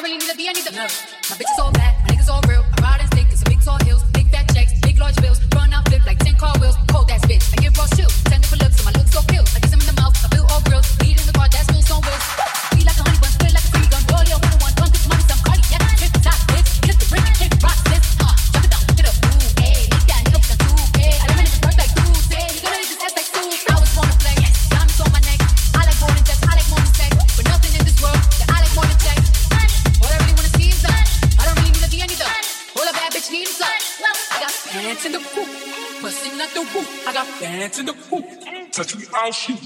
don't really need to be, I need to. No. My bitch is all bad, my niggas all real. should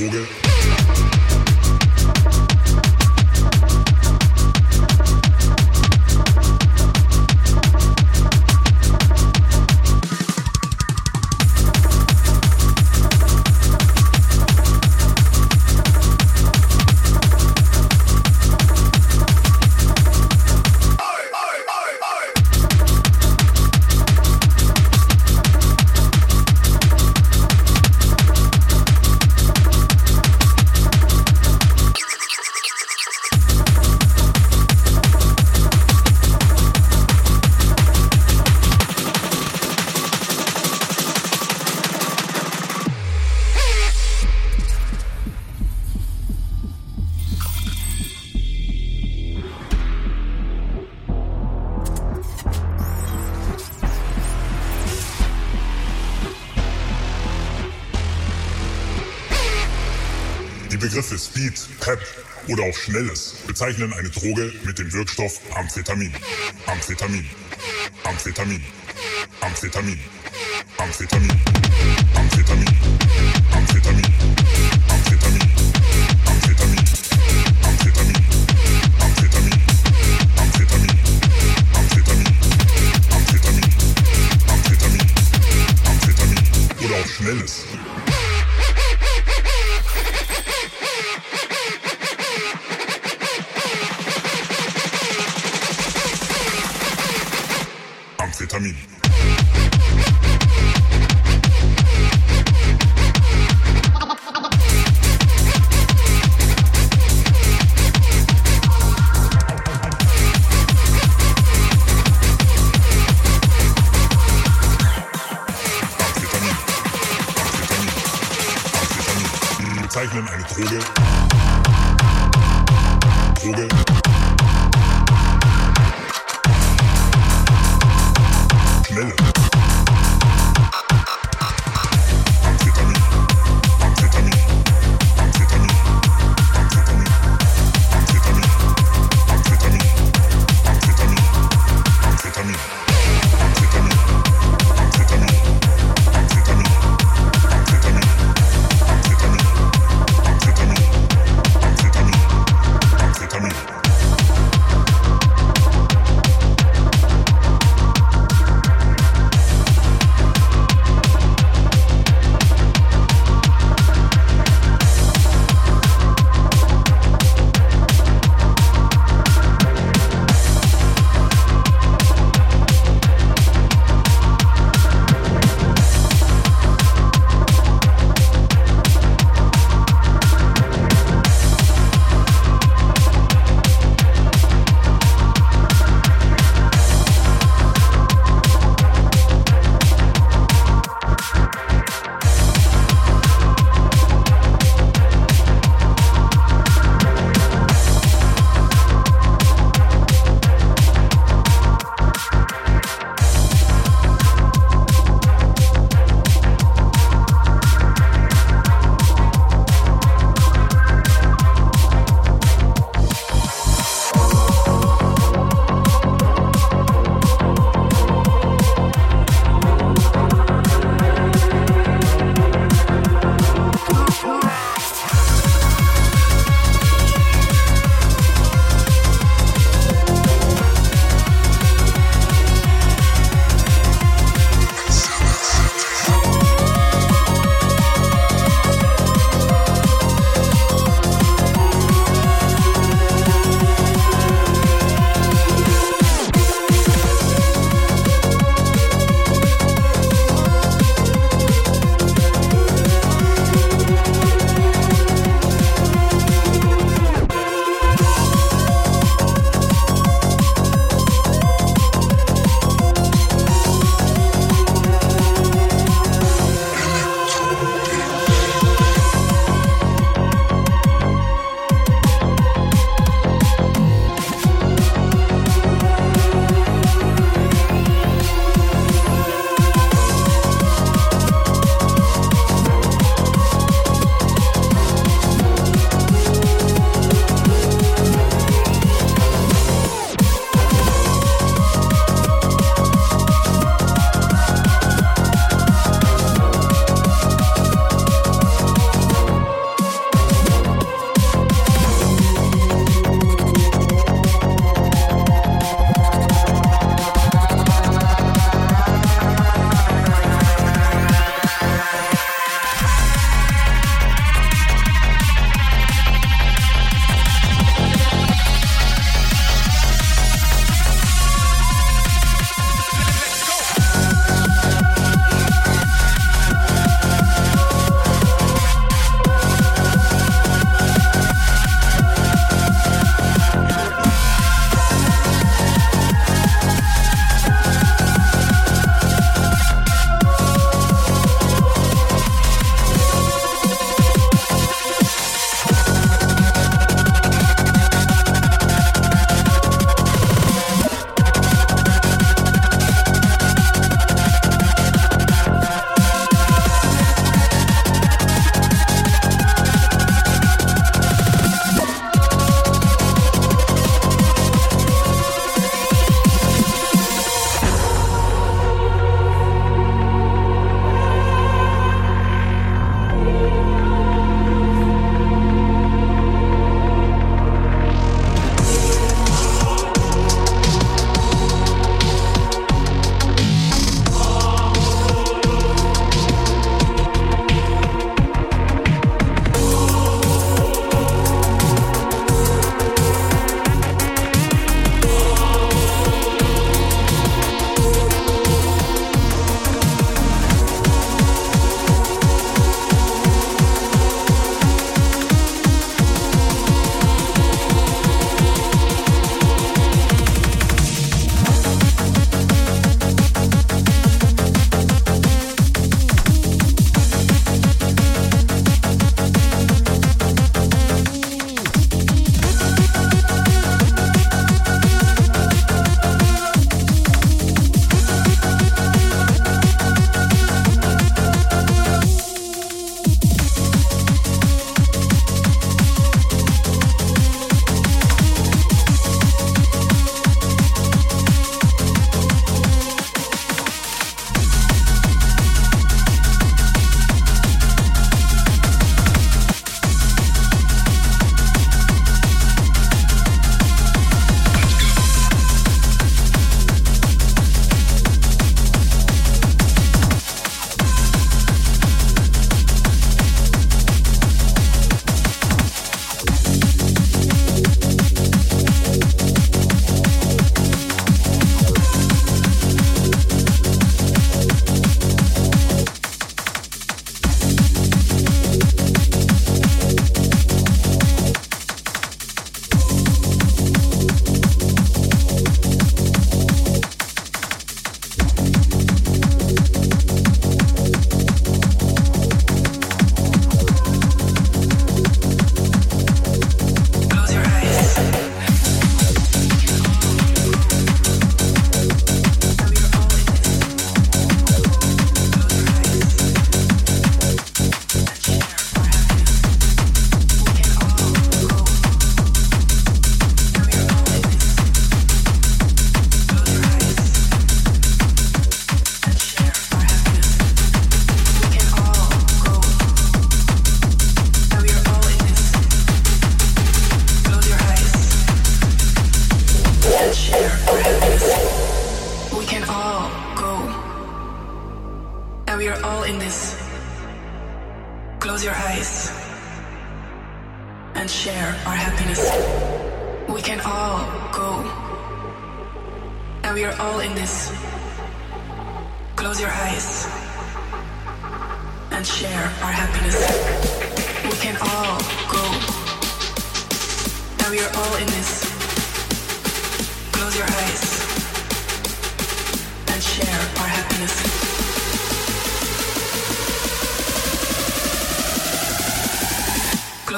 Drogen. Auch Schnelles bezeichnen eine Droge mit dem Wirkstoff Amphetamin. Amphetamin. Amphetamin. Amphetamin. Amphetamin. Amphetamin. Amphetamin.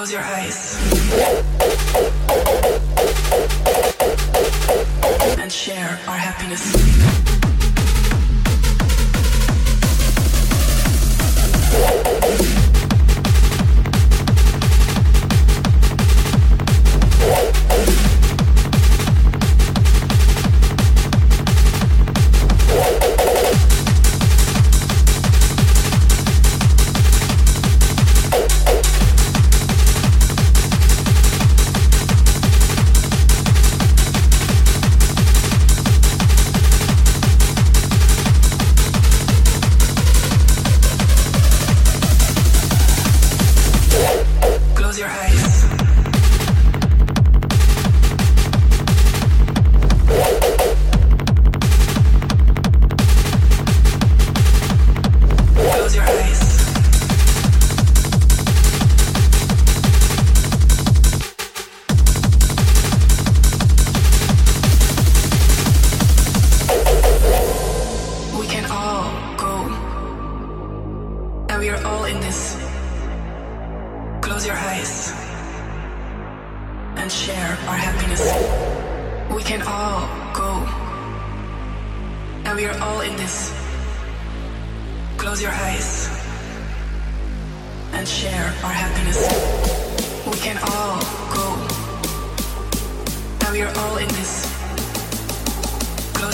Close your eyes. And share our happiness.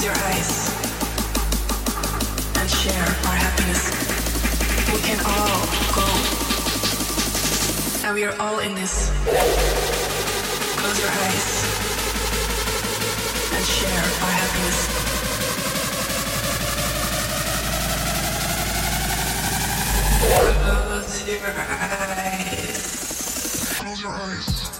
your eyes and share our happiness. We can all go. And we are all in this. Close your eyes and share our happiness. Close your eyes. Close your eyes.